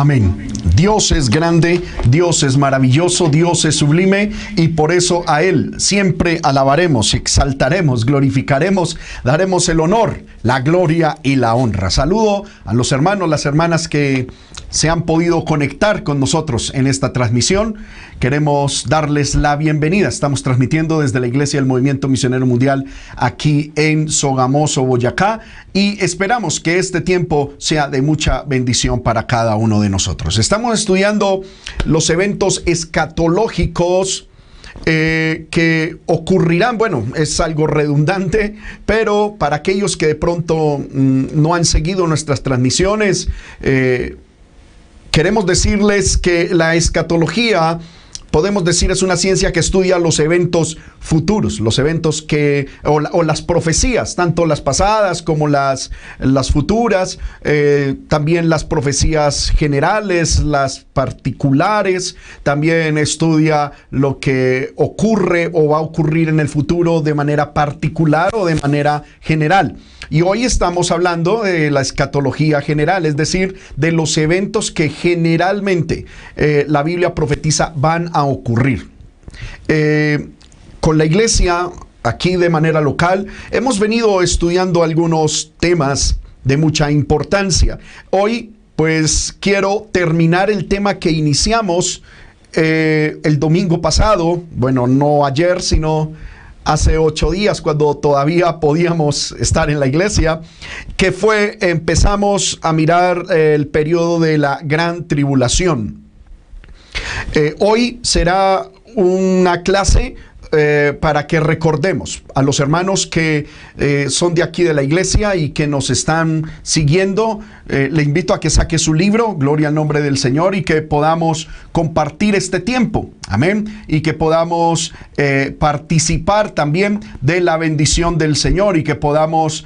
Amén. Dios es grande, Dios es maravilloso, Dios es sublime y por eso a Él siempre alabaremos, exaltaremos, glorificaremos, daremos el honor, la gloria y la honra. Saludo a los hermanos, las hermanas que se han podido conectar con nosotros en esta transmisión. Queremos darles la bienvenida. Estamos transmitiendo desde la Iglesia del Movimiento Misionero Mundial aquí en Sogamoso, Boyacá, y esperamos que este tiempo sea de mucha bendición para cada uno de nosotros. Estamos estudiando los eventos escatológicos. Eh, que ocurrirán, bueno, es algo redundante, pero para aquellos que de pronto mm, no han seguido nuestras transmisiones, eh, queremos decirles que la escatología podemos decir es una ciencia que estudia los eventos futuros, los eventos que, o, las profecías, tanto las pasadas como las, las futuras, eh, también las profecías generales, las particulares, también estudia lo que ocurre o va a ocurrir en el futuro de manera particular o de manera general. Y hoy estamos hablando de la escatología general, es decir, de los eventos que generalmente eh, la Biblia profetiza van a ocurrir. Eh, con la iglesia, aquí de manera local, hemos venido estudiando algunos temas de mucha importancia. Hoy, pues, quiero terminar el tema que iniciamos eh, el domingo pasado, bueno, no ayer, sino hace ocho días, cuando todavía podíamos estar en la iglesia, que fue, empezamos a mirar el periodo de la gran tribulación. Eh, hoy será una clase eh, para que recordemos a los hermanos que eh, son de aquí de la iglesia y que nos están siguiendo. Eh, le invito a que saque su libro, Gloria al nombre del Señor, y que podamos compartir este tiempo. Amén. Y que podamos participar también de la bendición del Señor y que podamos,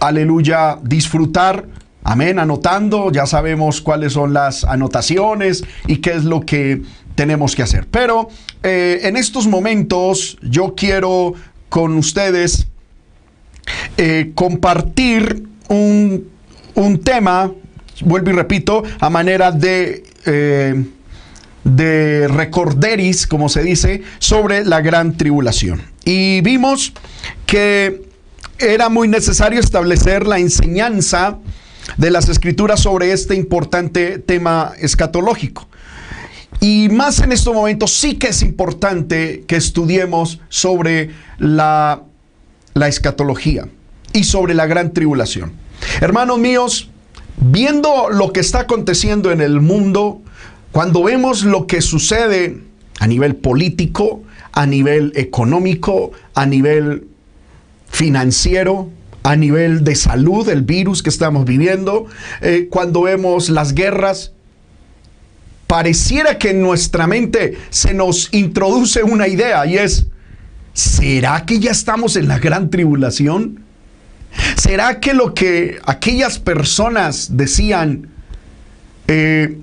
aleluya, disfrutar Amén, anotando, ya sabemos cuáles son las anotaciones y qué es lo que tenemos que hacer. Pero eh, en estos momentos yo quiero con ustedes eh, compartir un, tema, vuelvo y repito, a manera de... Eh, de recorderis, como se dice, sobre la gran tribulación. Y vimos que era muy necesario establecer la enseñanza de las escrituras sobre este importante tema escatológico. Y más en estos momentos sí que es importante que estudiemos sobre la, escatología y sobre la gran tribulación. Hermanos míos, viendo lo que está aconteciendo en el mundo, cuando vemos lo que sucede a nivel político, a nivel económico, a nivel financiero, a nivel de salud, el virus que estamos viviendo, eh, cuando vemos las guerras, pareciera que en nuestra mente se nos introduce una idea y es, ¿será que ya estamos en la gran tribulación? ¿Será que lo que aquellas personas decían, eh,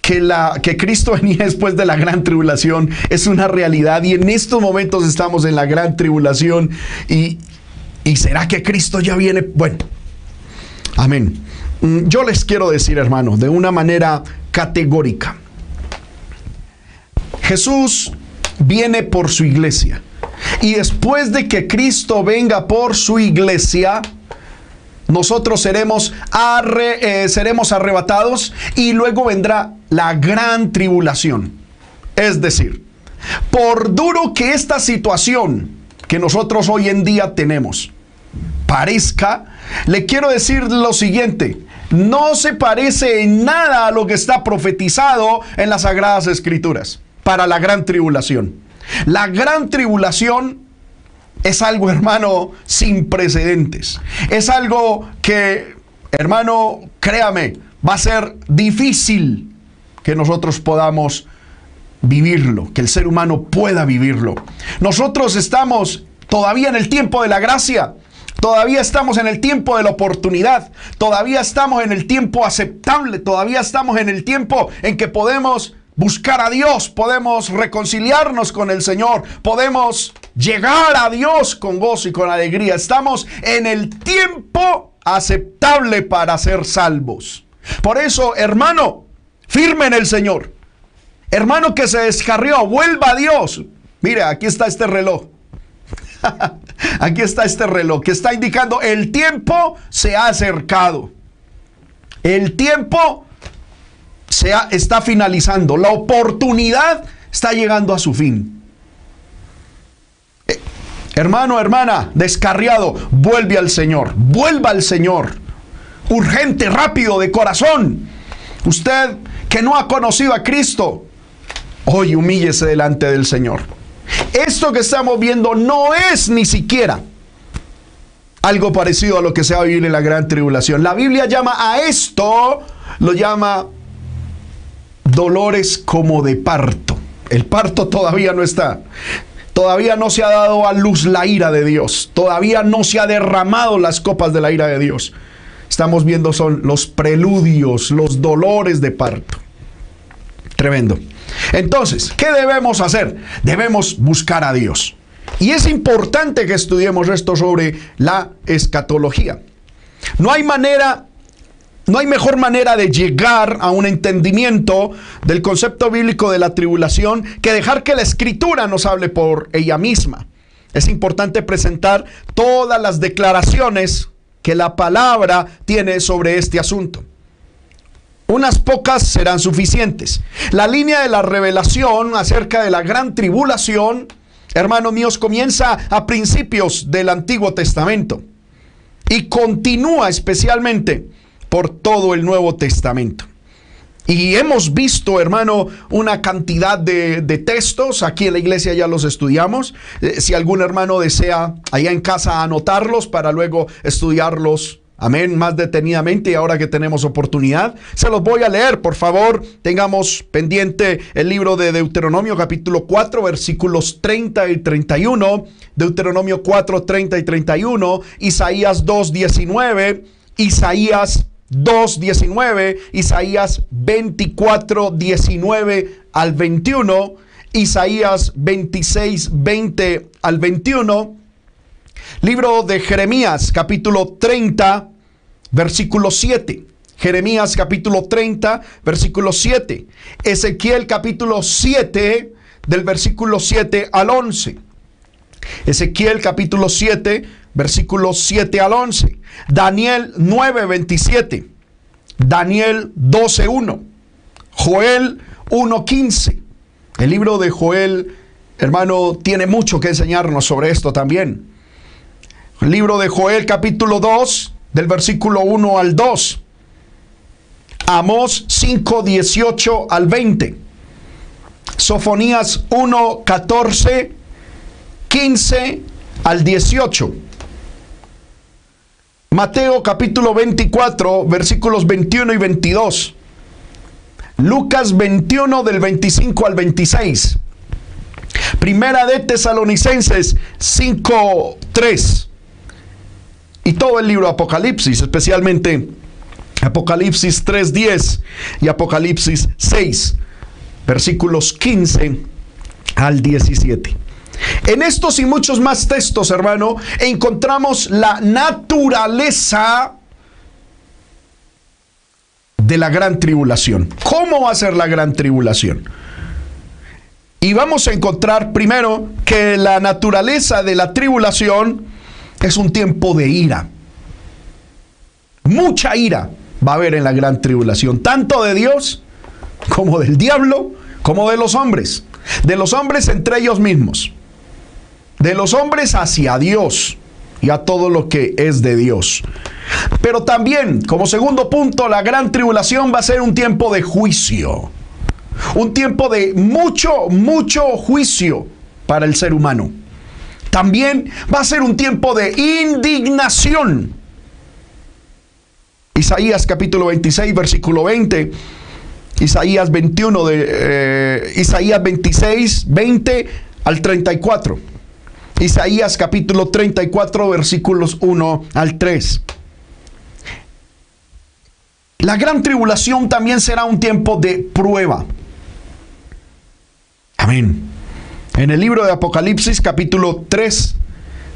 que, la, que Cristo venía después de la gran tribulación es una realidad y en estos momentos estamos en la gran tribulación y, y será que Cristo ya viene. Bueno, amén. Mm, yo les quiero decir, hermanos, de una manera categórica, Jesús viene por su iglesia. Y después de que Cristo venga por su iglesia, nosotros seremos, eh, seremos arrebatados y luego vendrá la gran tribulación. Es decir, por duro que esta situación que nosotros hoy en día tenemos parezca, le quiero decir lo siguiente no se parece en nada a lo que está profetizado en las Sagradas Escrituras para la gran tribulación. La gran tribulación es algo, hermano, sin precedentes. Es algo que, hermano, créame, va a ser difícil que nosotros podamos vivirlo, que el ser humano pueda vivirlo. Nosotros estamos todavía en el tiempo de la gracia. Todavía estamos en el tiempo de la oportunidad. Todavía estamos en el tiempo aceptable. Todavía estamos en el tiempo en que podemos buscar a Dios, podemos reconciliarnos con el Señor, podemos llegar a Dios con gozo y con alegría. Estamos en el tiempo aceptable para ser salvos. Por eso, hermano, firme en el Señor. Hermano que se descarrió, vuelva a Dios. Mire, aquí está este reloj. aquí está este reloj que está indicando el tiempo se ha acercado. El tiempo se está finalizando. La oportunidad está llegando a su fin. Eh, hermano, hermana, descarriado, vuelve al Señor. Vuelva al Señor. Urgente, rápido, de corazón. Usted que no ha conocido a Cristo, hoy humíllese delante del Señor. Esto que estamos viendo no es ni siquiera algo parecido a lo que se va a vivir en la gran tribulación. La Biblia llama a esto, lo llama dolores como de parto. El parto todavía no está. Todavía no se ha dado a luz la ira de Dios. Todavía no se ha derramado las copas de la ira de Dios. Estamos viendo son los preludios, los dolores de parto. Tremendo. Entonces, ¿qué debemos hacer? Debemos buscar a Dios. Y es importante que estudiemos esto sobre la escatología. No hay manera, no hay mejor manera de llegar a un entendimiento del concepto bíblico de la tribulación que dejar que la escritura nos hable por ella misma. Es importante presentar todas las declaraciones que la palabra tiene sobre este asunto. Unas pocas serán suficientes. La línea de la revelación acerca de la gran tribulación, hermanos míos, comienza a principios del Antiguo Testamento y continúa especialmente por todo el Nuevo Testamento. Y hemos visto, hermano, una cantidad de, textos. Aquí en la iglesia ya los estudiamos. Eh, si algún hermano desea allá en casa anotarlos para luego estudiarlos Amén, más detenidamente y ahora que tenemos oportunidad, se los voy a leer, por favor, tengamos pendiente el libro de Deuteronomio capítulo 4 versículos 30 y 31, Deuteronomio 4, 30 y 31, Isaías 2, 19, Isaías 2, 19, Isaías 24, 19 al 21, Isaías 26, 20 al 21, Libro de Jeremías, capítulo 30, versículo 7. Jeremías capítulo 30, versículo 7. Ezequiel capítulo 7, del versículo 7 al 11. Ezequiel capítulo 7, versículo 7 al 11. Daniel 9, 27. Daniel 12, 1. Joel 1, 15. El libro de Joel, hermano, tiene mucho que enseñarnos sobre esto también. Libro de Joel capítulo 2, del versículo 1 al 2. Amós 5, 18 al 20. Sofonías 1, 14, 15 al 18. Mateo capítulo 24, versículos 21 y 22. Lucas 21 del 25 al 26. Primera de Tesalonicenses 5, 3 y todo el libro Apocalipsis, especialmente Apocalipsis 3.10 y Apocalipsis 6, versículos 15 al 17. En estos y muchos más textos, hermano, encontramos la naturaleza de la gran tribulación. ¿Cómo va a ser la gran tribulación? Y vamos a encontrar primero que la naturaleza de la tribulación es un tiempo de ira. Mucha ira va a haber en la gran tribulación, tanto de Dios como del diablo, como de los hombres. De los hombres entre ellos mismos. De los hombres hacia Dios y a todo lo que es de Dios. Pero también, como segundo punto, la gran tribulación va a ser un tiempo de juicio. Un tiempo de mucho, mucho juicio para el ser humano también va a ser un tiempo de indignación. Isaías capítulo 26, versículo 20. Isaías 21 de eh, Isaías 26, 20 al 34. Isaías capítulo 34 versículos 1 al 3. La gran tribulación también será un tiempo de prueba. Amén. En el libro de Apocalipsis capítulo 3,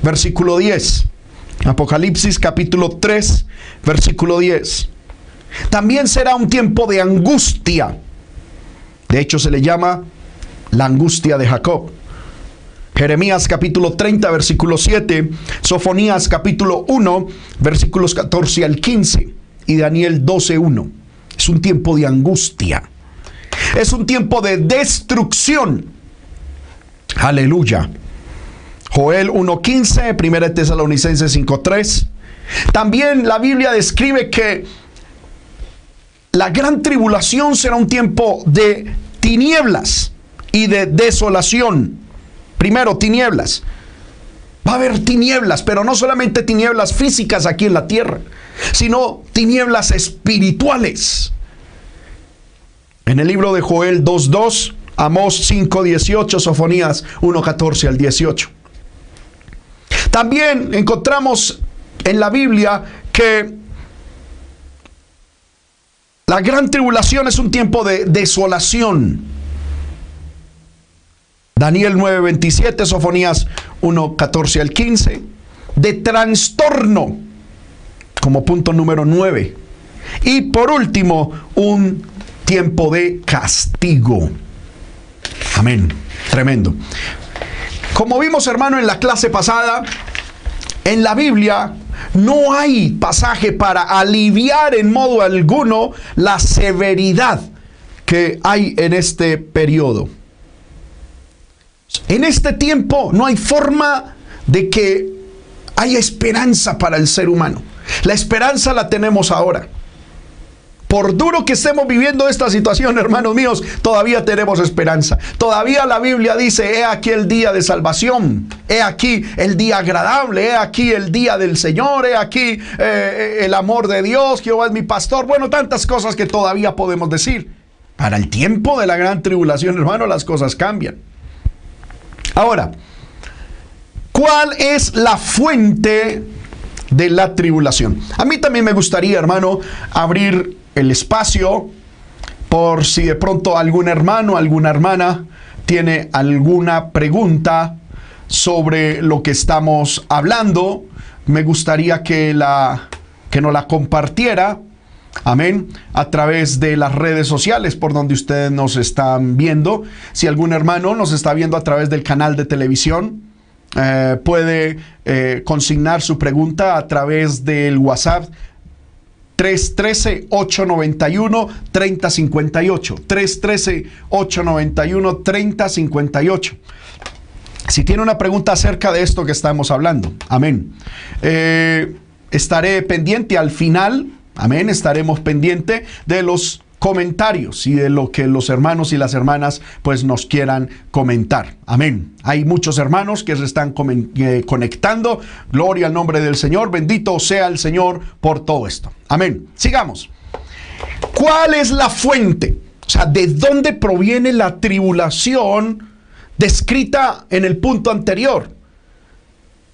versículo 10. Apocalipsis capítulo 3, versículo 10. También será un tiempo de angustia. De hecho, se le llama la angustia de Jacob. Jeremías capítulo 30, versículo 7, Sofonías capítulo 1, versículos 14 al 15 y Daniel 12, 1. Es un tiempo de angustia. Es un tiempo de destrucción. Aleluya. Joel 1.15, 1 Tesalonicenses 5.3. También la Biblia describe que la gran tribulación será un tiempo de tinieblas y de desolación. Primero, tinieblas. Va a haber tinieblas, pero no solamente tinieblas físicas aquí en la tierra, sino tinieblas espirituales. En el libro de Joel 2.2, Amós 5.18, Sofonías 1.14 al 18. También encontramos en la Biblia que la gran tribulación es un tiempo de desolación. Daniel 9:27, Sofonías 1:14 al 15. De trastorno, como punto número 9. Y por último, un tiempo de castigo. Amén. Tremendo. Como vimos, hermano, en la clase pasada, en la Biblia no hay pasaje para aliviar en modo alguno la severidad que hay en este periodo. En este tiempo no hay forma de que haya esperanza para el ser humano. La esperanza la tenemos ahora. Por duro que estemos viviendo esta situación, hermanos míos, todavía tenemos esperanza. Todavía la Biblia dice, he aquí el día de salvación, he aquí el día agradable, he aquí el día del Señor, he aquí eh, el amor de Dios, Jehová es mi pastor. Bueno, tantas cosas que todavía podemos decir. Para el tiempo de la gran tribulación, hermano, las cosas cambian. Ahora, ¿cuál es la fuente de la tribulación? A mí también me gustaría, hermano, abrir el espacio por si de pronto algún hermano, alguna hermana tiene alguna pregunta sobre lo que estamos hablando, me gustaría que la que nos la compartiera. Amén. A través de las redes sociales por donde ustedes nos están viendo. Si algún hermano nos está viendo a través del canal de televisión, eh, puede eh, consignar su pregunta a través del WhatsApp 313-891-3058. 313-891-3058. Si tiene una pregunta acerca de esto que estamos hablando, amén. Eh, estaré pendiente al final, amén, estaremos pendiente de los comentarios y de lo que los hermanos y las hermanas pues nos quieran comentar. Amén. Hay muchos hermanos que se están eh, conectando. Gloria al nombre del Señor. Bendito sea el Señor por todo esto. Amén. Sigamos. ¿Cuál es la fuente? O sea, ¿de dónde proviene la tribulación descrita en el punto anterior?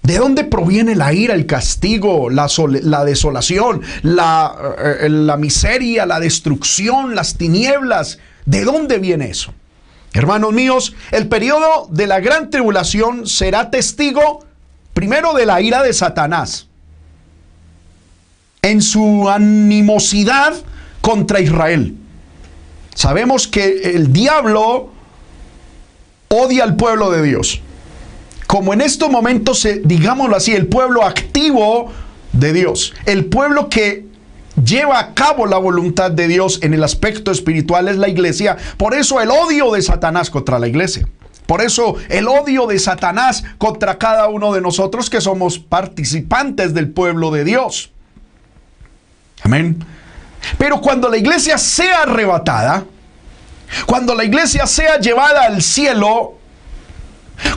¿De dónde proviene la ira, el castigo, la, desolación, la, eh, la miseria, la destrucción, las tinieblas? ¿De dónde viene eso? Hermanos míos, el periodo de la gran tribulación será testigo primero de la ira de Satanás en su animosidad contra Israel. Sabemos que el diablo odia al pueblo de Dios como en estos momentos, digámoslo así, el pueblo activo de Dios, el pueblo que lleva a cabo la voluntad de Dios en el aspecto espiritual es la iglesia. Por eso el odio de Satanás contra la iglesia. Por eso el odio de Satanás contra cada uno de nosotros que somos participantes del pueblo de Dios. Amén. Pero cuando la iglesia sea arrebatada, cuando la iglesia sea llevada al cielo,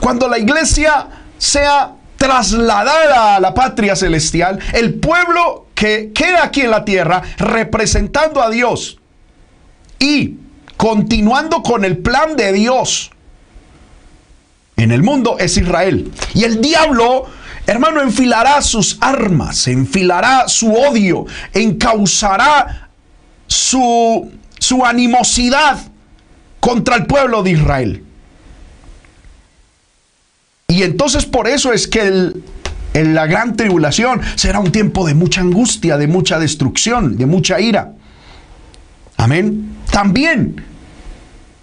cuando la iglesia sea trasladada a la patria celestial, el pueblo que queda aquí en la tierra representando a Dios y continuando con el plan de Dios en el mundo es Israel. Y el diablo, hermano, enfilará sus armas, enfilará su odio, encauzará su, su animosidad contra el pueblo de Israel. Y entonces por eso es que el, En la gran tribulación será un tiempo de mucha angustia, de mucha destrucción, de mucha ira. Amén. También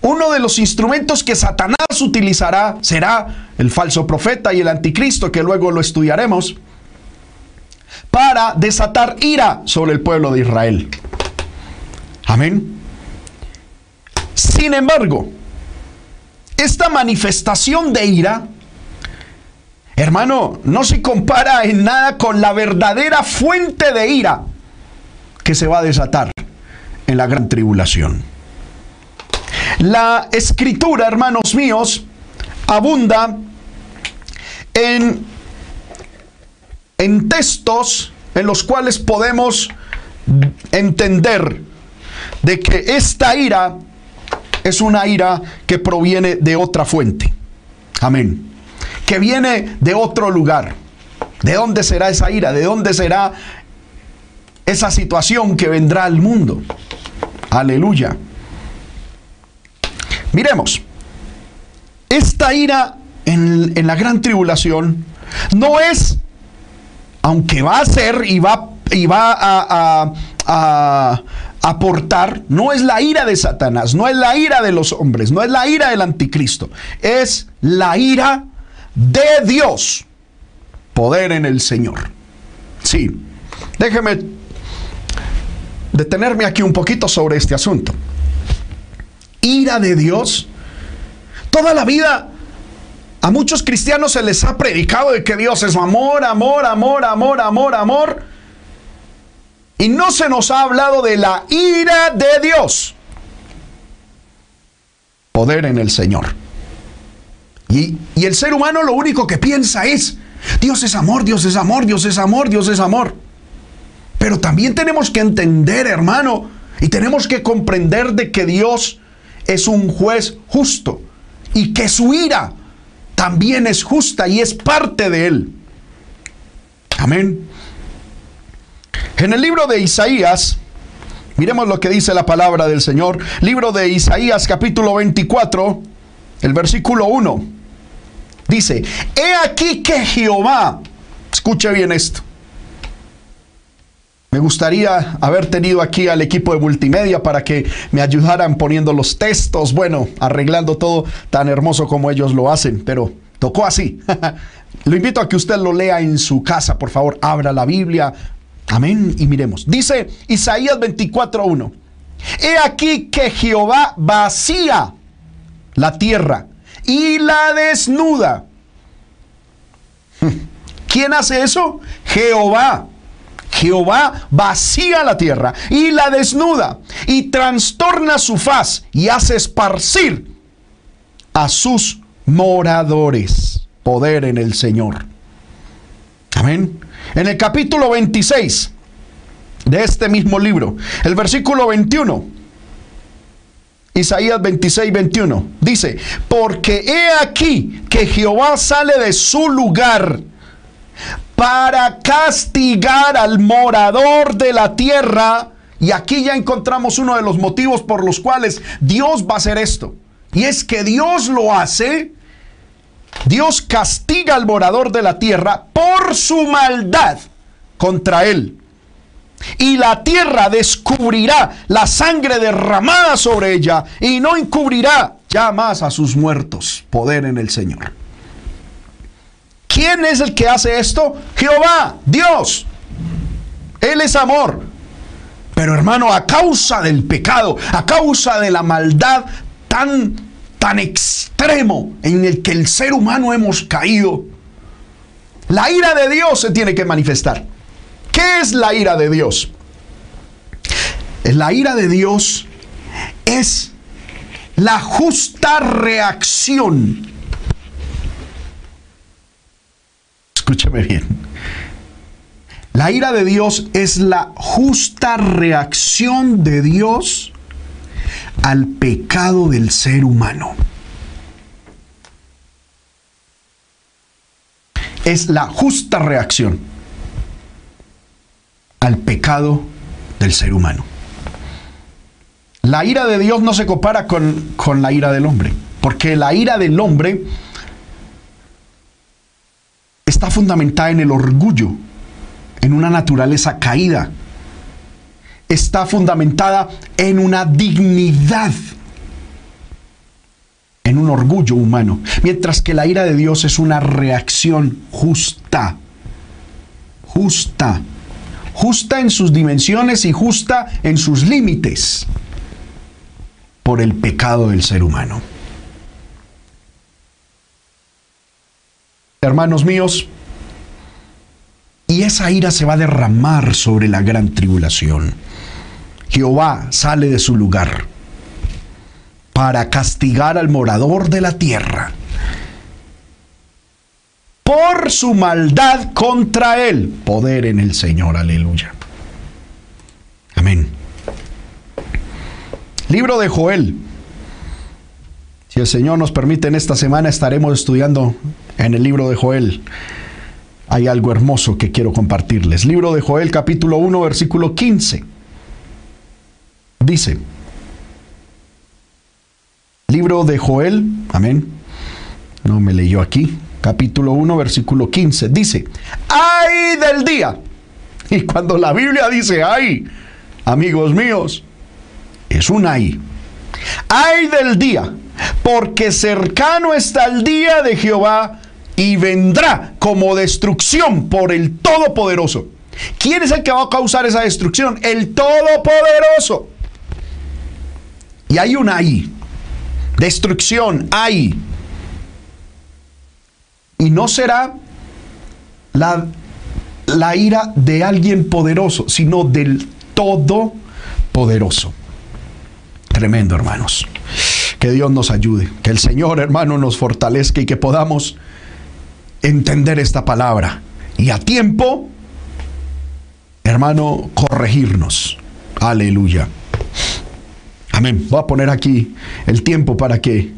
uno de los instrumentos que Satanás utilizará será el falso profeta y el anticristo, que luego lo estudiaremos, para desatar ira sobre el pueblo de Israel. Amén. Sin embargo, esta manifestación de ira, hermano, no se compara en nada con la verdadera fuente de ira que se va a desatar en la gran tribulación. La escritura, hermanos míos, abunda en, en textos en los cuales podemos entender de que esta ira es una ira que proviene de otra fuente. Amén. Que viene de otro lugar. ¿De dónde será esa ira? ¿De dónde será esa situación que vendrá al mundo? Aleluya. Miremos. Esta ira en, la gran tribulación no es, aunque va a ser y va, y va a, a aportar no es la ira de Satanás, no es la ira de los hombres, no es la ira del anticristo, es la ira de Dios. Poder en el Señor. Sí, déjeme detenerme aquí un poquito sobre este asunto. Ira de Dios. Toda la vida a muchos cristianos se les ha predicado de que Dios es amor, amor, amor, amor, amor, amor. Y no se nos ha hablado de la ira de Dios. Poder en el Señor. Y, el ser humano lo único que piensa es, Dios es amor, Dios es amor, Dios es amor, Dios es amor. Pero también tenemos que entender, hermano, y tenemos que comprender de que Dios es un juez justo y que su ira también es justa y es parte de él. Amén. En el libro de Isaías, miremos lo que dice la palabra del Señor. Libro de Isaías capítulo 24, el versículo 1. Dice, he aquí que Jehová, escuche bien esto. Me gustaría haber tenido aquí al equipo de multimedia para que me ayudaran poniendo los textos, bueno, arreglando todo tan hermoso como ellos lo hacen, pero tocó así. lo invito a que usted lo lea en su casa, por favor, abra la Biblia, Amén. Y miremos. Dice Isaías 24.1. He aquí que Jehová vacía la tierra y la desnuda. ¿Quién hace eso? Jehová. Jehová vacía la tierra y la desnuda y trastorna su faz y hace esparcir a sus moradores. Poder en el Señor. Amén. En el capítulo 26 de este mismo libro, el versículo 21, Isaías 26, 21, dice, porque he aquí que Jehová sale de su lugar para castigar al morador de la tierra. Y aquí ya encontramos uno de los motivos por los cuales Dios va a hacer esto. Y es que Dios lo hace Dios castiga al morador de la tierra por su maldad contra él. Y la tierra descubrirá la sangre derramada sobre ella y no encubrirá ya más a sus muertos. Poder en el Señor. ¿Quién es el que hace esto? Jehová, Dios. Él es amor. Pero hermano, a causa del pecado, a causa de la maldad tan tan extremo en el que el ser humano hemos caído, la ira de Dios se tiene que manifestar. ¿Qué es la ira de Dios? La ira de Dios es la justa reacción. Escúchame bien. La ira de Dios es la justa reacción de Dios al pecado del ser humano. Es la justa reacción al pecado del ser humano. La ira de Dios no se compara con, con la ira del hombre, porque la ira del hombre está fundamentada en el orgullo, en una naturaleza caída. Está fundamentada en una dignidad, en un orgullo humano. Mientras que la ira de Dios es una reacción justa. Justa. Justa en sus dimensiones y justa en sus límites por el pecado del ser humano. Hermanos míos, y esa ira se va a derramar sobre la gran tribulación. Jehová sale de su lugar para castigar al morador de la tierra por su maldad contra él. Poder en el Señor, aleluya. Amén. Libro de Joel. Si el Señor nos permite, en esta semana estaremos estudiando en el libro de Joel. Hay algo hermoso que quiero compartirles. Libro de Joel capítulo 1 versículo 15. Dice, libro de Joel, amén. No me leyó aquí. Capítulo 1 versículo 15. Dice, ay del día. Y cuando la Biblia dice ay, amigos míos, es un ay. Ay del día, porque cercano está el día de Jehová y vendrá como destrucción por el Todopoderoso. ¿Quién es el que va a causar esa destrucción? El Todopoderoso. Y hay un ahí. Destrucción, hay. Y no será la, la ira de alguien poderoso, sino del Todopoderoso. Tremendo, hermanos. Que Dios nos ayude. Que el Señor, hermano, nos fortalezca y que podamos entender esta palabra y a tiempo, hermano, corregirnos. Aleluya. Amén. Voy a poner aquí el tiempo para que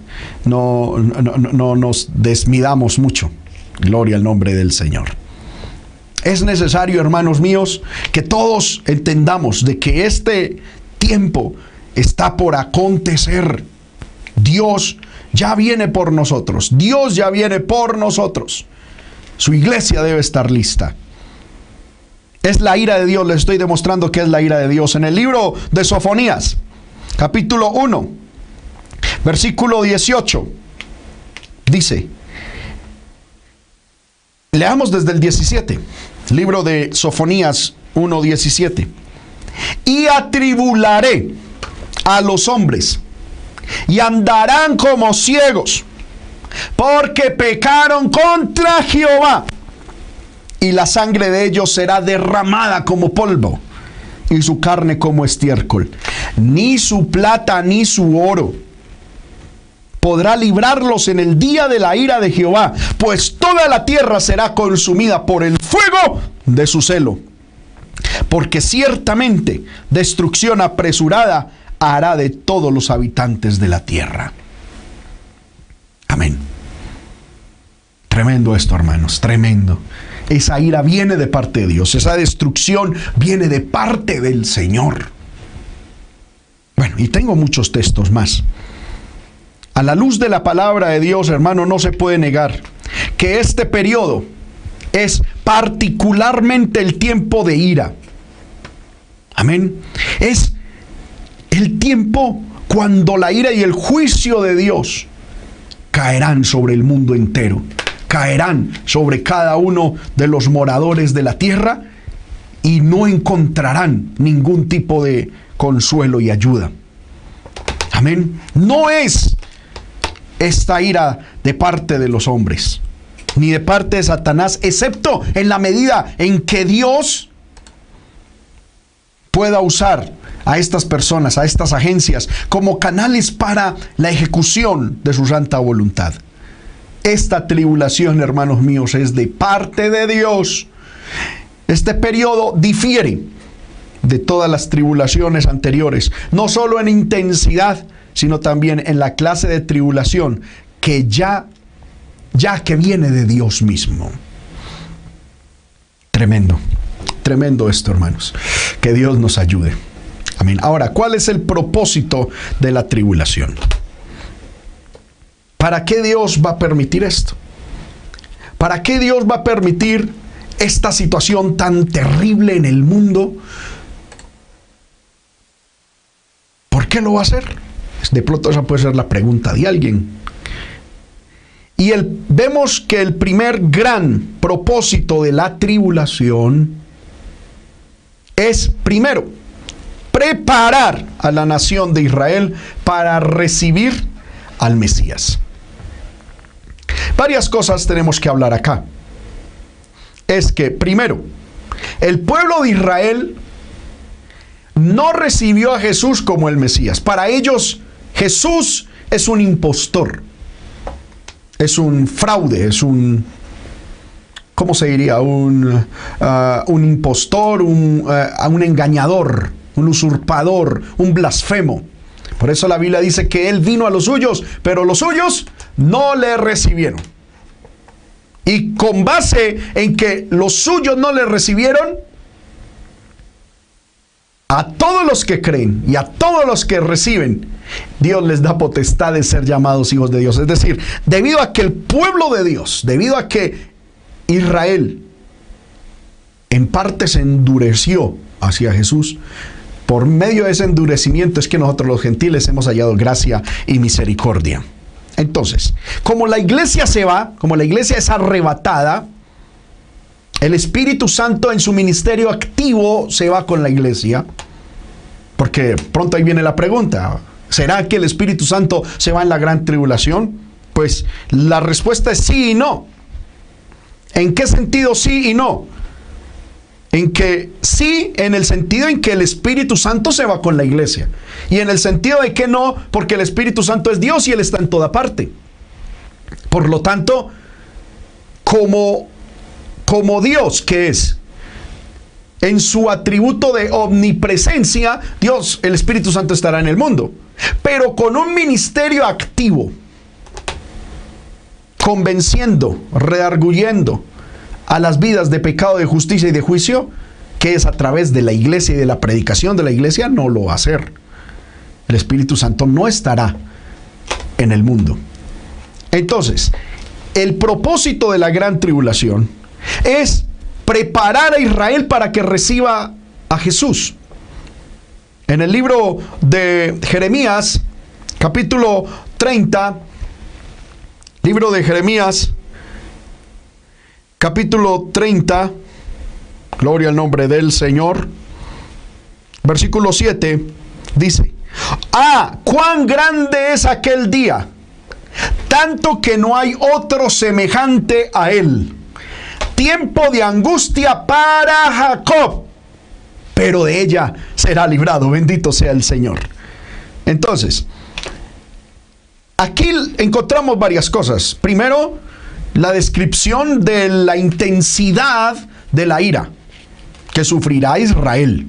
no, no, nos desmidamos mucho. Gloria al nombre del Señor. Es necesario, hermanos míos, que todos entendamos de que este tiempo está por acontecer. Dios ya viene por nosotros. Dios ya viene por nosotros. Su iglesia debe estar lista. Es la ira de Dios, les estoy demostrando que es la ira de Dios. En el libro de Sofonías, capítulo 1, versículo 18, dice, leamos desde el 17, libro de Sofonías 1, 17, y atribularé a los hombres y andarán como ciegos porque pecaron contra Jehová, y la sangre de ellos será derramada como polvo, y su carne como estiércol. Ni su plata ni su oro podrá librarlos en el día de la ira de Jehová, pues toda la tierra será consumida por el fuego de su celo. Porque ciertamente destrucción apresurada hará de todos los habitantes de la tierra. Amén. Tremendo esto, hermanos, tremendo. Esa ira viene de parte de Dios, esa destrucción viene de parte del Señor. Bueno, y tengo muchos textos más. A la luz de la palabra de Dios, hermano, no se puede negar que este periodo es particularmente el tiempo de ira. Amén. Es el tiempo cuando la ira y el juicio de Dios caerán sobre el mundo entero, caerán sobre cada uno de los moradores de la tierra y no encontrarán ningún tipo de consuelo y ayuda. Amén. No es esta ira de parte de los hombres, ni de parte de Satanás, excepto en la medida en que Dios pueda usar a estas personas, a estas agencias, como canales para la ejecución de su santa voluntad. Esta tribulación, hermanos míos, es de parte de Dios. Este periodo difiere de todas las tribulaciones anteriores, no solo en intensidad, sino también en la clase de tribulación que ya ya que viene de Dios mismo. Tremendo. Tremendo esto, hermanos. Que Dios nos ayude. Amén. Ahora, ¿cuál es el propósito de la tribulación? ¿Para qué Dios va a permitir esto? ¿Para qué Dios va a permitir esta situación tan terrible en el mundo? ¿Por qué lo va a hacer? De pronto esa puede ser la pregunta de alguien. Y el, vemos que el primer gran propósito de la tribulación es, primero, preparar a la nación de Israel para recibir al Mesías. Varias cosas tenemos que hablar acá. Es que, primero, el pueblo de Israel no recibió a Jesús como el Mesías. Para ellos, Jesús es un impostor, es un fraude, es un, ¿cómo se diría? Un, ah, un impostor, un, uh, un engañador, un usurpador, un blasfemo. Por eso la Biblia dice que Él vino a los suyos, pero los suyos no le recibieron. Y con base en que los suyos no le recibieron, a todos los que creen y a todos los que reciben, Dios les da potestad de ser llamados hijos de Dios. Es decir, debido a que el pueblo de Dios, debido a que Israel en parte se endureció hacia Jesús, por medio de ese endurecimiento es que nosotros los gentiles hemos hallado gracia y misericordia. Entonces, como la iglesia se va, como la iglesia es arrebatada, el Espíritu Santo en su ministerio activo se va con la iglesia. Porque pronto ahí viene la pregunta, ¿será que el Espíritu Santo se va en la gran tribulación? Pues la respuesta es sí y no. ¿En qué sentido sí y no? en que sí, en el sentido en que el Espíritu Santo se va con la iglesia. Y en el sentido de que no, porque el Espíritu Santo es Dios y Él está en toda parte. Por lo tanto, como, como Dios que es, en su atributo de omnipresencia, Dios, el Espíritu Santo estará en el mundo. Pero con un ministerio activo, convenciendo, rearguyendo, a las vidas de pecado, de justicia y de juicio, que es a través de la iglesia y de la predicación de la iglesia, no lo va a hacer. El Espíritu Santo no estará en el mundo. Entonces, el propósito de la gran tribulación es preparar a Israel para que reciba a Jesús. En el libro de Jeremías, capítulo 30, libro de Jeremías, capítulo 30, gloria al nombre del Señor, versículo 7, dice, ah, cuán grande es aquel día, tanto que no hay otro semejante a él. Tiempo de angustia para Jacob, pero de ella será librado, bendito sea el Señor. Entonces, aquí encontramos varias cosas. Primero, la descripción de la intensidad de la ira que sufrirá Israel,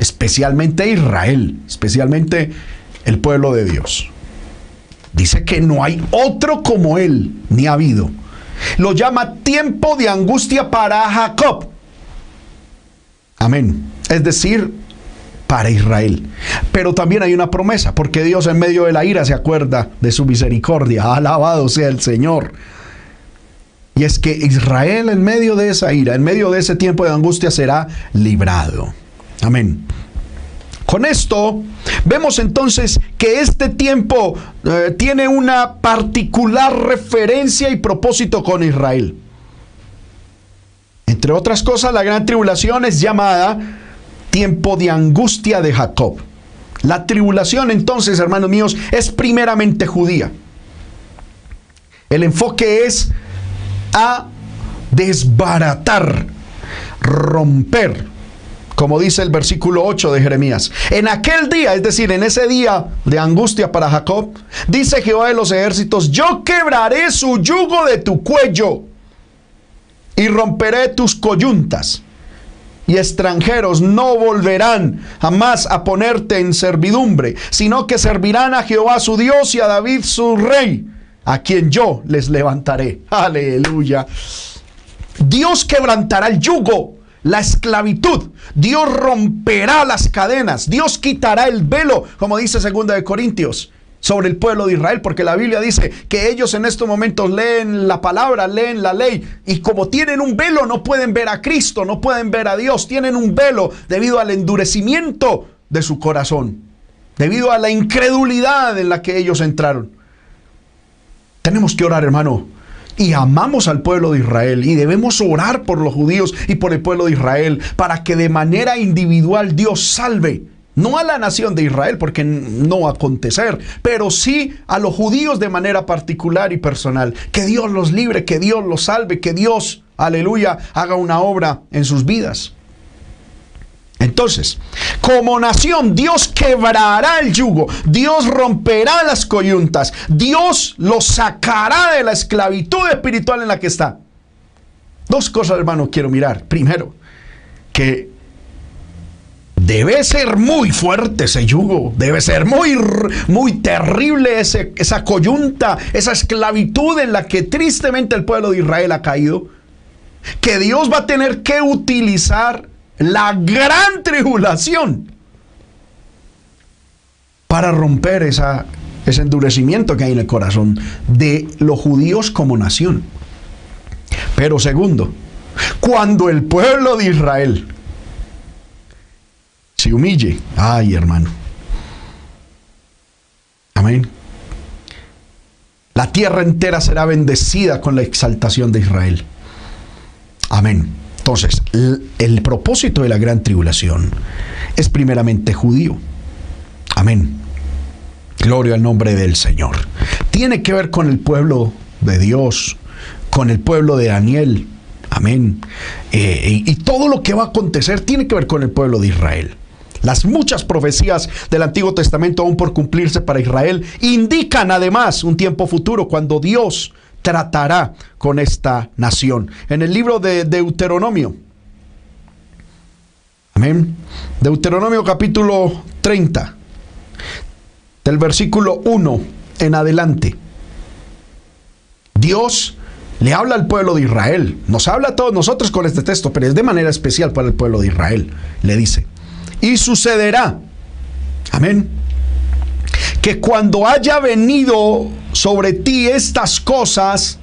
especialmente Israel, especialmente el pueblo de Dios. Dice que no hay otro como él, ni ha habido. Lo llama tiempo de angustia para Jacob. Amén. Es decir, para Israel. Pero también hay una promesa, porque Dios en medio de la ira se acuerda de su misericordia. Alabado sea el Señor. Y es que Israel en medio de esa ira, en medio de ese tiempo de angustia será librado. Amén. Con esto vemos entonces que este tiempo eh, tiene una particular referencia y propósito con Israel. Entre otras cosas, la gran tribulación es llamada tiempo de angustia de Jacob. La tribulación entonces, hermanos míos, es primeramente judía. El enfoque es a desbaratar, romper, como dice el versículo 8 de Jeremías. En aquel día, es decir, en ese día de angustia para Jacob, dice Jehová de los ejércitos, yo quebraré su yugo de tu cuello y romperé tus coyuntas. Y extranjeros no volverán jamás a ponerte en servidumbre, sino que servirán a Jehová su Dios y a David su rey a quien yo les levantaré. Aleluya. Dios quebrantará el yugo, la esclavitud. Dios romperá las cadenas. Dios quitará el velo, como dice segunda de Corintios. sobre el pueblo de Israel, porque la Biblia dice que ellos en estos momentos leen la palabra, leen la ley, y como tienen un velo no pueden ver a Cristo, no pueden ver a Dios, tienen un velo debido al endurecimiento de su corazón, debido a la incredulidad en la que ellos entraron. Tenemos que orar, hermano, y amamos al pueblo de Israel y debemos orar por los judíos y por el pueblo de Israel para que de manera individual Dios salve no a la nación de Israel, porque no va a acontecer, pero sí a los judíos de manera particular y personal. Que Dios los libre, que Dios los salve, que Dios, aleluya, haga una obra en sus vidas. Entonces, como nación, Dios quebrará el yugo, Dios romperá las coyuntas, Dios los sacará de la esclavitud espiritual en la que está. Dos cosas, hermano, quiero mirar. Primero, que Debe ser muy fuerte ese yugo, debe ser muy, muy terrible ese, esa coyunta, esa esclavitud en la que tristemente el pueblo de Israel ha caído, que Dios va a tener que utilizar la gran tribulación para romper esa, ese endurecimiento que hay en el corazón de los judíos como nación. Pero segundo, cuando el pueblo de Israel se humille. Ay, hermano. Amén. La tierra entera será bendecida con la exaltación de Israel. Amén. Entonces, el, propósito de la gran tribulación es primeramente judío. Amén. Gloria al nombre del Señor. Tiene que ver con el pueblo de Dios, con el pueblo de Daniel. Amén. Eh, y, y todo lo que va a acontecer tiene que ver con el pueblo de Israel. Las muchas profecías del Antiguo Testamento aún por cumplirse para Israel indican además un tiempo futuro cuando Dios tratará con esta nación. En el libro de Deuteronomio, amén, Deuteronomio capítulo 30, del versículo 1 en adelante, Dios le habla al pueblo de Israel, nos habla a todos nosotros con este texto, pero es de manera especial para el pueblo de Israel. Le dice, y sucederá, amén, que cuando haya venido sobre ti estas cosas,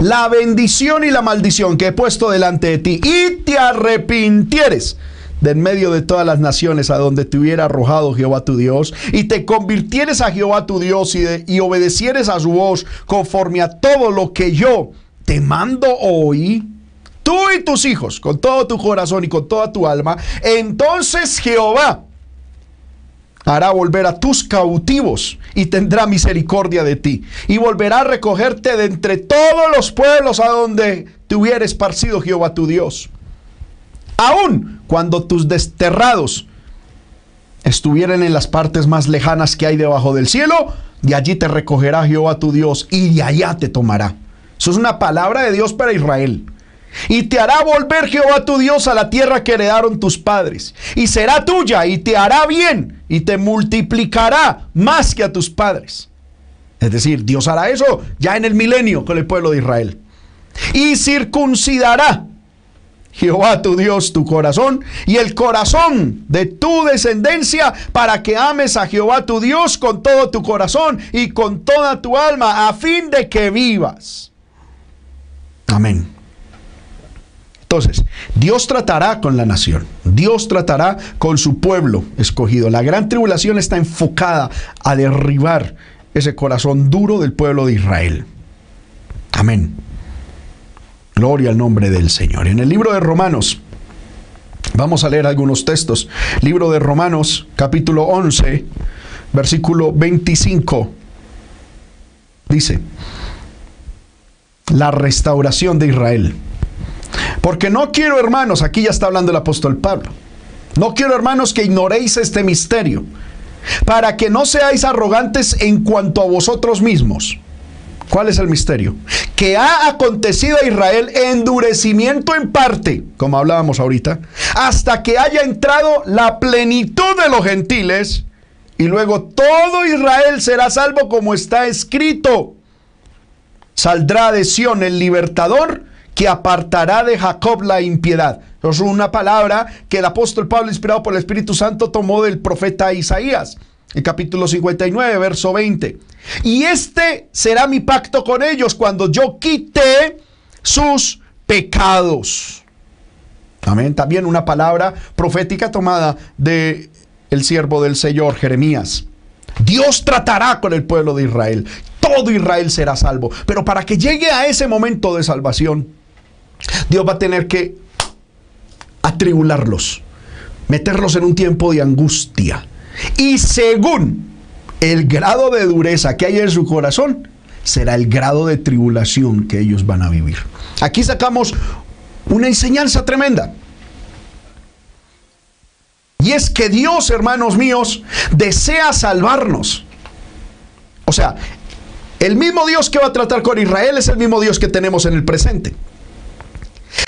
la bendición y la maldición que he puesto delante de ti, y te arrepintieres de en medio de todas las naciones a donde te hubiera arrojado Jehová tu Dios, y te convirtieres a Jehová tu Dios y, y obedecieres a su voz conforme a todo lo que yo te mando hoy, tú y tus hijos, con todo tu corazón y con toda tu alma, entonces Jehová hará volver a tus cautivos y tendrá misericordia de ti. Y volverá a recogerte de entre todos los pueblos a donde te hubiera esparcido Jehová tu Dios. Aún cuando tus desterrados estuvieran en las partes más lejanas que hay debajo del cielo, de allí te recogerá Jehová tu Dios y de allá te tomará. Eso es una palabra de Dios para Israel. Y te hará volver Jehová tu Dios a la tierra que heredaron tus padres. Y será tuya y te hará bien y te multiplicará más que a tus padres. Es decir, Dios hará eso ya en el milenio con el pueblo de Israel. Y circuncidará Jehová tu Dios tu corazón y el corazón de tu descendencia para que ames a Jehová tu Dios con todo tu corazón y con toda tu alma a fin de que vivas. Amén. Entonces, Dios tratará con la nación, Dios tratará con su pueblo escogido. La gran tribulación está enfocada a derribar ese corazón duro del pueblo de Israel. Amén. Gloria al nombre del Señor. En el libro de Romanos, vamos a leer algunos textos. Libro de Romanos, capítulo 11, versículo 25. Dice, la restauración de Israel. Porque no quiero, hermanos, aquí ya está hablando el apóstol Pablo, no quiero, hermanos, que ignoréis este misterio, para que no seáis arrogantes en cuanto a vosotros mismos. ¿Cuál es el misterio? Que ha acontecido a Israel endurecimiento en parte, como hablábamos ahorita, hasta que haya entrado la plenitud de los gentiles, y luego todo Israel será salvo como está escrito. Saldrá de Sión el libertador que apartará de Jacob la impiedad. Es una palabra que el apóstol Pablo, inspirado por el Espíritu Santo, tomó del profeta Isaías. el capítulo 59, verso 20. Y este será mi pacto con ellos cuando yo quite sus pecados. Amén. También una palabra profética tomada de el siervo del Señor, Jeremías. Dios tratará con el pueblo de Israel. Todo Israel será salvo. Pero para que llegue a ese momento de salvación, Dios va a tener que atribularlos, meterlos en un tiempo de angustia. Y según el grado de dureza que hay en su corazón, será el grado de tribulación que ellos van a vivir. Aquí sacamos una enseñanza tremenda. Y es que Dios, hermanos míos, desea salvarnos. O sea, el mismo Dios que va a tratar con Israel es el mismo Dios que tenemos en el presente.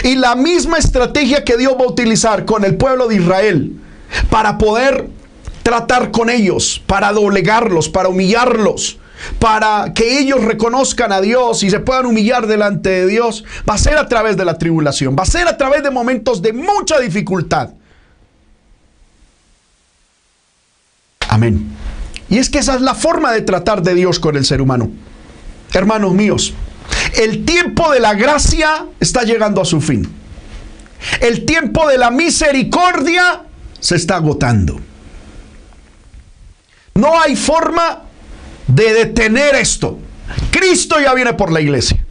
Y la misma estrategia que Dios va a utilizar con el pueblo de Israel para poder tratar con ellos, para doblegarlos, para humillarlos, para que ellos reconozcan a Dios y se puedan humillar delante de Dios, va a ser a través de la tribulación, va a ser a través de momentos de mucha dificultad. Amén. Y es que esa es la forma de tratar de Dios con el ser humano. Hermanos míos, el tiempo de la gracia está llegando a su fin. El tiempo de la misericordia se está agotando. No hay forma de detener esto. Cristo ya viene por la iglesia.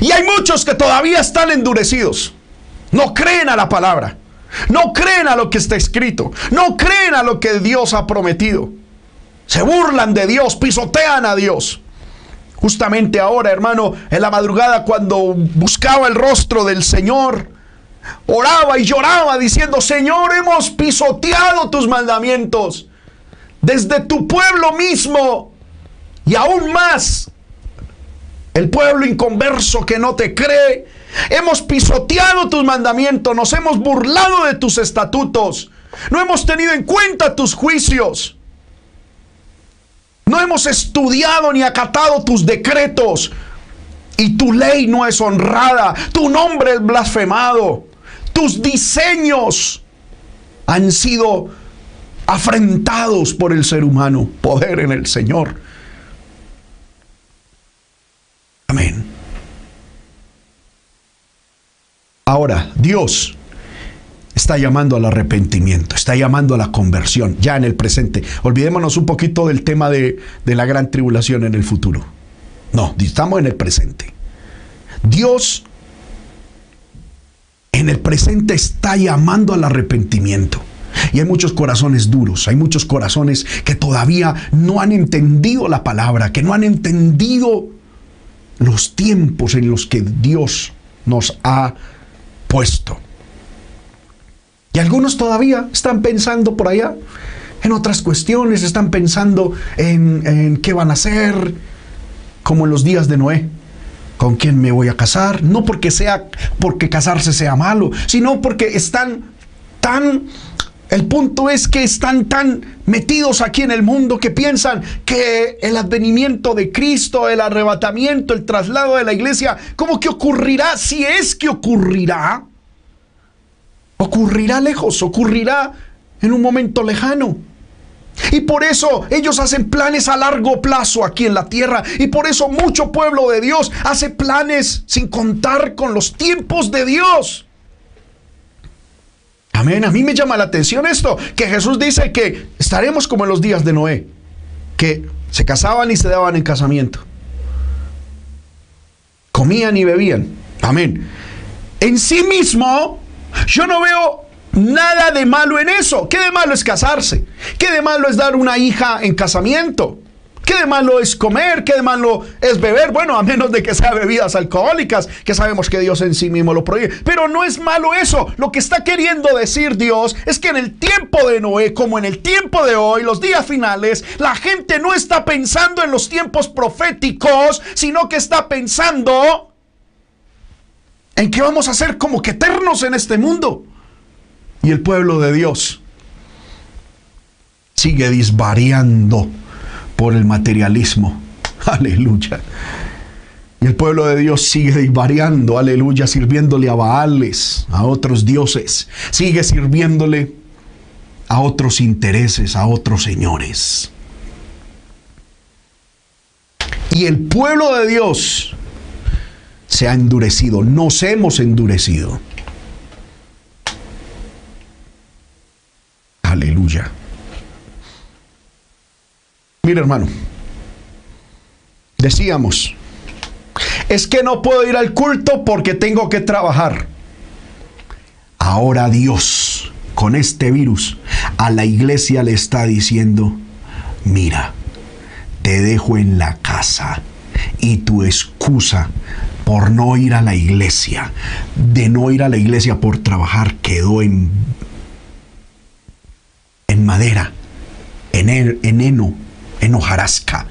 Y hay muchos que todavía están endurecidos. No creen a la palabra. No creen a lo que está escrito. No creen a lo que Dios ha prometido. Se burlan de Dios, pisotean a Dios. Justamente ahora, hermano, en la madrugada cuando buscaba el rostro del Señor, oraba y lloraba diciendo, Señor, hemos pisoteado tus mandamientos desde tu pueblo mismo y aún más el pueblo inconverso que no te cree. Hemos pisoteado tus mandamientos, nos hemos burlado de tus estatutos, no hemos tenido en cuenta tus juicios. No hemos estudiado ni acatado tus decretos. Y tu ley no es honrada. Tu nombre es blasfemado. Tus diseños han sido afrentados por el ser humano. Poder en el Señor. Amén. Ahora, Dios está llamando al arrepentimiento, está llamando a la conversión, ya en el presente. Olvidémonos un poquito del tema de, de la gran tribulación en el futuro. No, estamos en el presente. Dios en el presente está llamando al arrepentimiento. Y hay muchos corazones duros, hay muchos corazones que todavía no han entendido la palabra, que no han entendido los tiempos en los que Dios nos ha puesto. Y algunos todavía están pensando por allá en otras cuestiones, están pensando en, qué van a hacer, como en los días de Noé. ¿Con quién me voy a casar? No porque sea porque casarse sea malo, sino porque están tan el punto es que están tan metidos aquí en el mundo que piensan que el advenimiento de Cristo, el arrebatamiento, el traslado de la iglesia, ¿cómo que ocurrirá? Si es que ocurrirá, Ocurrirá lejos, ocurrirá en un momento lejano. Y por eso ellos hacen planes a largo plazo aquí en la tierra. Y por eso mucho pueblo de Dios hace planes sin contar con los tiempos de Dios. Amén. A mí me llama la atención esto, que Jesús dice que estaremos como en los días de Noé, que se casaban y se daban en casamiento. Comían y bebían. Amén. En sí mismo yo no veo nada de malo en eso. ¿Qué de malo es casarse? ¿Qué de malo es dar una hija en casamiento? ¿Qué de malo es comer? ¿Qué de malo es beber? Bueno, a menos de que sea bebidas alcohólicas, que sabemos que Dios en sí mismo lo prohíbe. Pero no es malo eso. Lo que está queriendo decir Dios es que en el tiempo de Noé, como en el tiempo de hoy, los días finales, la gente no está pensando en los tiempos proféticos, sino que está pensando en que vamos a ser como que eternos en este mundo. Y el pueblo de Dios sigue disvariando por el materialismo. Aleluya. Y el pueblo de Dios sigue disvariando, aleluya, sirviéndole a Baales, a otros dioses. Sigue sirviéndole a otros intereses, a otros señores. Y el pueblo de Dios se ha endurecido, nos hemos endurecido. Aleluya. Mira hermano, decíamos, es que no puedo ir al culto porque tengo que trabajar. Ahora Dios, con este virus, a la iglesia le está diciendo, mira, te dejo en la casa y tu excusa por no ir a la iglesia, de no ir a la iglesia por trabajar, quedó en, en madera, en, en heno, en hojarasca,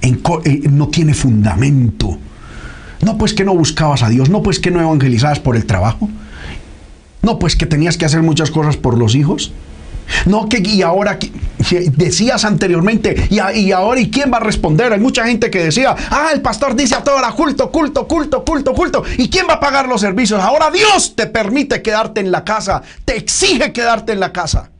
en, eh, no tiene fundamento. No pues que no buscabas a Dios, no pues que no evangelizabas por el trabajo, no pues que tenías que hacer muchas cosas por los hijos. No, que y ahora decías anteriormente, y, ahora, ¿y quién va a responder? Hay mucha gente que decía, ah, el pastor dice a toda culto, culto, culto, culto, culto. ¿Y quién va a pagar los servicios? Ahora Dios te permite quedarte en la casa, te exige quedarte en la casa.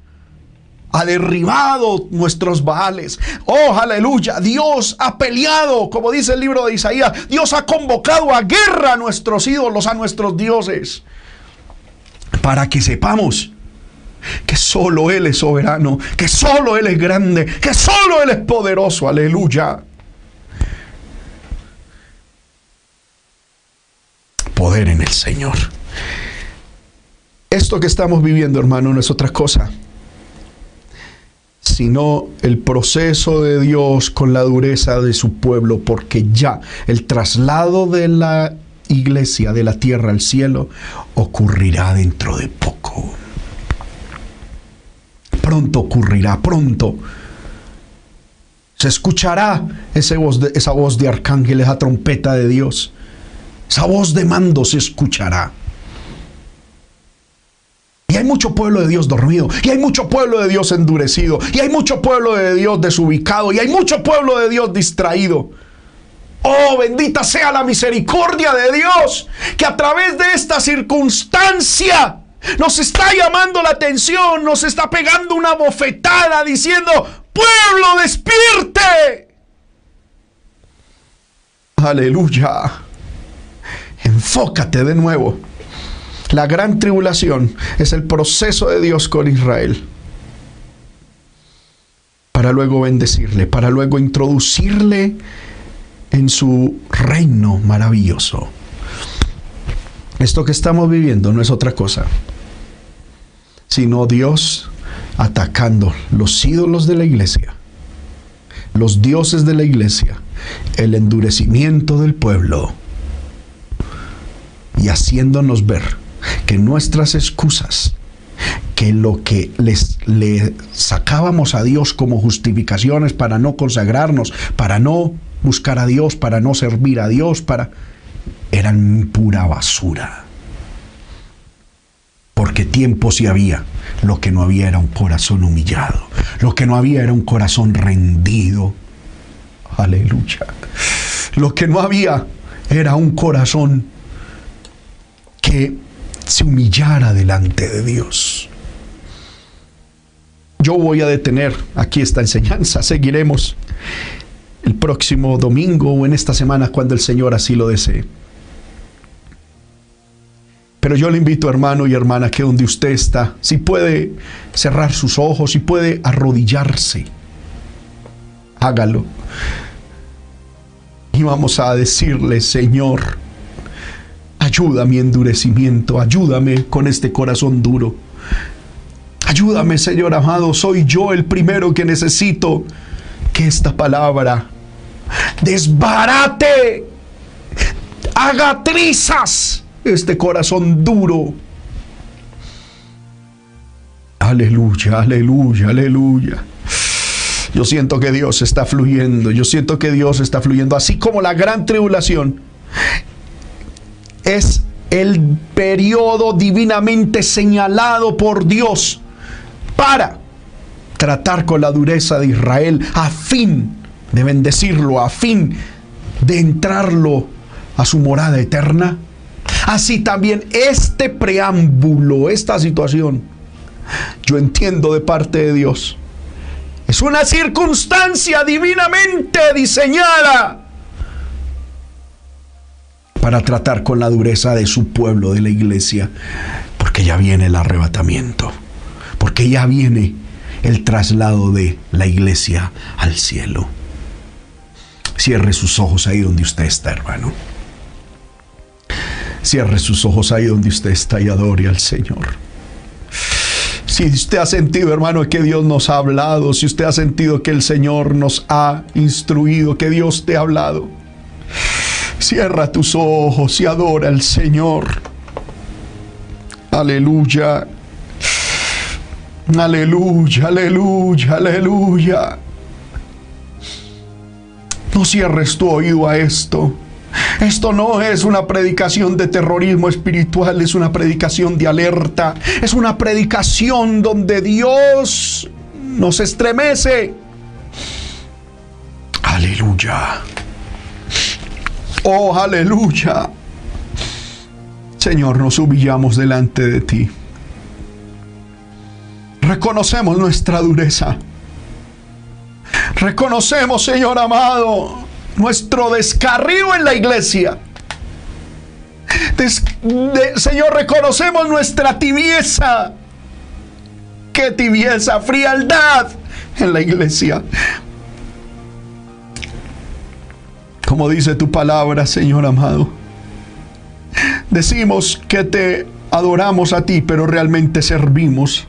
Ha derribado nuestros baales. Oh, aleluya. Dios ha peleado, como dice el libro de Isaías. Dios ha convocado a guerra a nuestros ídolos, a nuestros dioses. Para que sepamos que solo Él es soberano, que solo Él es grande, que solo Él es poderoso. Aleluya. Poder en el Señor. Esto que estamos viviendo, hermano, no es otra cosa, sino el proceso de Dios con la dureza de su pueblo, porque ya el traslado de la iglesia de la tierra al cielo ocurrirá dentro de poco pronto ocurrirá, pronto. Se escuchará esa voz, de, esa voz arcángel, esa trompeta de Dios. Esa voz de mando se escuchará. Y hay mucho pueblo de Dios dormido. Y hay mucho pueblo de Dios endurecido. Y hay mucho pueblo de Dios desubicado. Y hay mucho pueblo de Dios distraído. Oh, bendita sea la misericordia de Dios. Que a través de esta circunstancia nos está llamando la atención, nos está pegando una bofetada diciendo, pueblo, despierte. Aleluya. Enfócate de nuevo. La gran tribulación es el proceso de Dios con Israel. Para luego bendecirle, para luego introducirle en su reino maravilloso. Esto que estamos viviendo no es otra cosa, sino Dios atacando los ídolos de la iglesia, los dioses de la iglesia, el endurecimiento del pueblo y haciéndonos ver que nuestras excusas, que lo que les le sacábamos a Dios como justificaciones para no consagrarnos, para no buscar a Dios, para no servir a Dios, para eran pura basura. Porque tiempo sí había. Lo que no había era un corazón humillado. Lo que no había era un corazón rendido. Aleluya. Lo que no había era un corazón que se humillara delante de Dios. Yo voy a detener aquí esta enseñanza. Seguiremos el próximo domingo o en esta semana cuando el Señor así lo desee. Pero yo le invito, hermano y hermana, que donde usted está, si puede cerrar sus ojos, si puede arrodillarse, hágalo. Y vamos a decirle, Señor, ayuda mi endurecimiento, ayúdame con este corazón duro. Ayúdame, Señor amado, soy yo el primero que necesito que esta palabra desbarate, haga trizas este corazón duro. Aleluya, aleluya, aleluya. Yo siento que Dios está fluyendo, yo siento que Dios está fluyendo, así como la gran tribulación es el periodo divinamente señalado por Dios para tratar con la dureza de Israel a fin de bendecirlo, a fin de entrarlo a su morada eterna. Así también este preámbulo, esta situación, yo entiendo de parte de Dios. Es una circunstancia divinamente diseñada para tratar con la dureza de su pueblo, de la iglesia, porque ya viene el arrebatamiento, porque ya viene el traslado de la iglesia al cielo. Cierre sus ojos ahí donde usted está, hermano. Cierre sus ojos ahí donde usted está y adore al Señor. Si usted ha sentido, hermano, que Dios nos ha hablado, si usted ha sentido que el Señor nos ha instruido, que Dios te ha hablado, cierra tus ojos y adora al Señor. Aleluya. Aleluya, aleluya, aleluya. No cierres tu oído a esto. Esto no es una predicación de terrorismo espiritual, es una predicación de alerta, es una predicación donde Dios nos estremece. Aleluya. Oh, aleluya. Señor, nos humillamos delante de ti. Reconocemos nuestra dureza. Reconocemos, Señor amado, nuestro descarrío en la iglesia. Señor, reconocemos nuestra tibieza. ¿Qué tibieza? Frialdad en la iglesia. Como dice tu palabra, Señor amado. Decimos que te adoramos a ti, pero realmente servimos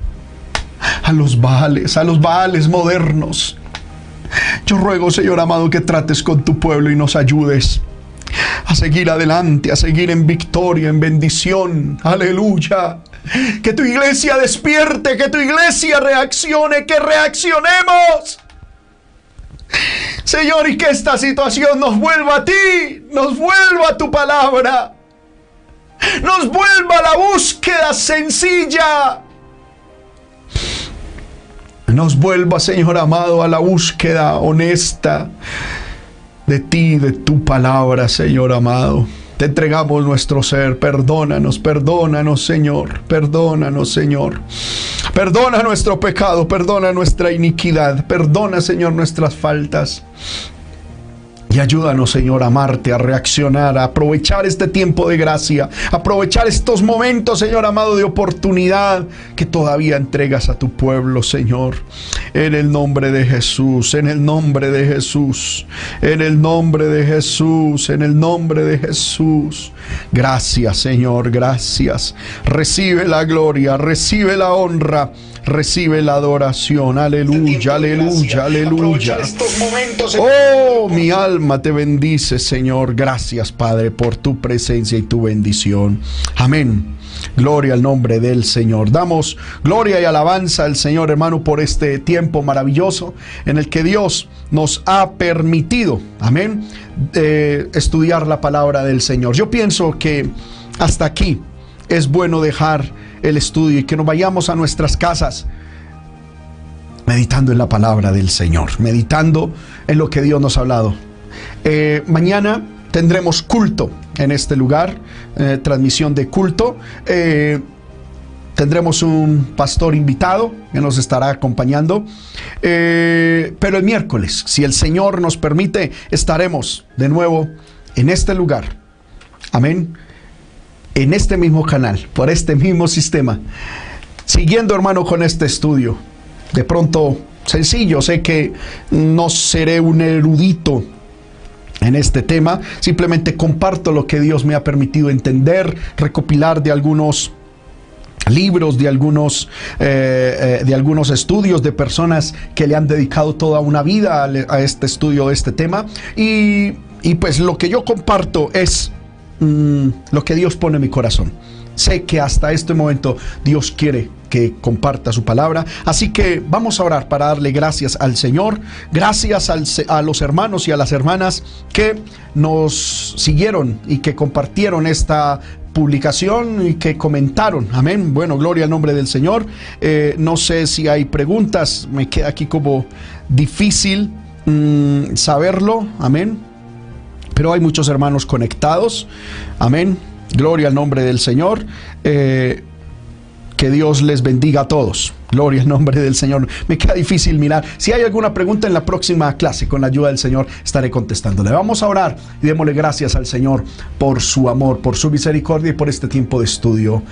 a los Baales, a los Baales modernos. Yo ruego, Señor amado, que trates con tu pueblo y nos ayudes a seguir adelante, a seguir en victoria, en bendición. Aleluya. Que tu iglesia despierte, que tu iglesia reaccione, que reaccionemos. Señor, y que esta situación nos vuelva a ti, nos vuelva a tu palabra, nos vuelva a la búsqueda sencilla nos vuelva, Señor amado, a la búsqueda honesta de ti, de tu palabra, Señor amado. Te entregamos nuestro ser. Perdónanos, perdónanos, Señor. Perdónanos, Señor. Perdona nuestro pecado, perdona nuestra iniquidad. Perdona, Señor, nuestras faltas. Y ayúdanos, Señor, a amarte, a reaccionar, a aprovechar este tiempo de gracia, aprovechar estos momentos, Señor amado, de oportunidad que todavía entregas a tu pueblo, Señor. En el nombre de Jesús, en el nombre de Jesús, en el nombre de Jesús, en el nombre de Jesús. Gracias, Señor, gracias. Recibe la gloria, recibe la honra recibe la adoración. Aleluya, aleluya, aleluya. Oh, mi alma te bendice, Señor. Gracias, Padre, por tu presencia y tu bendición. Amén. Gloria al nombre del Señor. Damos gloria y alabanza al Señor, hermano, por este tiempo maravilloso en el que Dios nos ha permitido, amén, eh, estudiar la palabra del Señor. Yo pienso que hasta aquí es bueno dejar el estudio y que nos vayamos a nuestras casas meditando en la palabra del Señor, meditando en lo que Dios nos ha hablado. Eh, mañana tendremos culto en este lugar, eh, transmisión de culto. Eh, tendremos un pastor invitado que nos estará acompañando. pero el miércoles, si el Señor nos permite, estaremos de nuevo en este lugar. Amén en este mismo canal, por este mismo sistema. Siguiendo, hermano, con este estudio. De pronto, sencillo, sé que no seré un erudito en este tema, simplemente comparto lo que Dios me ha permitido entender, recopilar de algunos libros, de algunos, eh, eh, de algunos estudios de personas que le han dedicado toda una vida a, este estudio de este tema. Y, y pues lo que yo comparto es Mm, lo que Dios pone en mi corazón. Sé que hasta este momento Dios quiere que comparta su palabra. Así que vamos a orar para darle gracias al Señor, gracias a los hermanos y a las hermanas que nos siguieron y que compartieron esta publicación y que comentaron. Amén. Bueno, gloria al nombre del Señor. Eh, no sé si hay preguntas, me queda aquí como difícil mm, saberlo. Amén pero hay muchos hermanos conectados. Amén. Gloria al nombre del Señor. Eh, que Dios les bendiga a todos. Gloria al nombre del Señor. Me queda difícil mirar. Si hay alguna pregunta en la próxima clase, con la ayuda del Señor, estaré contestándole. Vamos a orar y démosle gracias al Señor por su amor, por su misericordia y por este tiempo de estudio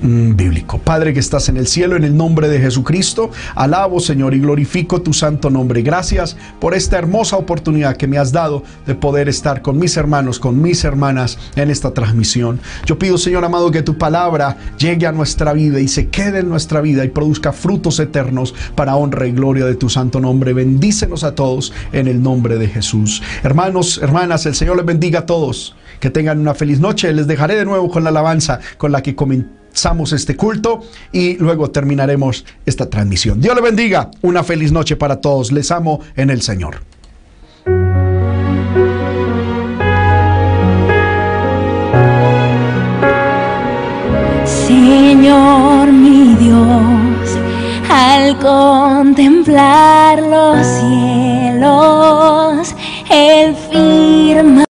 mm, bíblico. Padre que estás en el cielo, en el nombre de Jesucristo, alabo Señor y glorifico tu santo nombre. Gracias por esta hermosa oportunidad que me has dado de poder estar con mis hermanos, con mis hermanas en esta transmisión. Yo pido Señor amado que tu palabra llegue a nuestra vida y se quede en nuestra vida y produzca frutos eternos para honra y gloria de tu santo nombre. Bendícenos a todos en el nombre de Jesús. Hermanos, hermanas, el Señor les bendiga a todos. Que tengan una feliz noche. Les dejaré de nuevo con la alabanza con la que comenzamos este culto y luego terminaremos esta transmisión. Dios le bendiga. Una feliz noche para todos. Les amo en el Señor. Señor mi Dios, al contemplar los cielos, el firmamento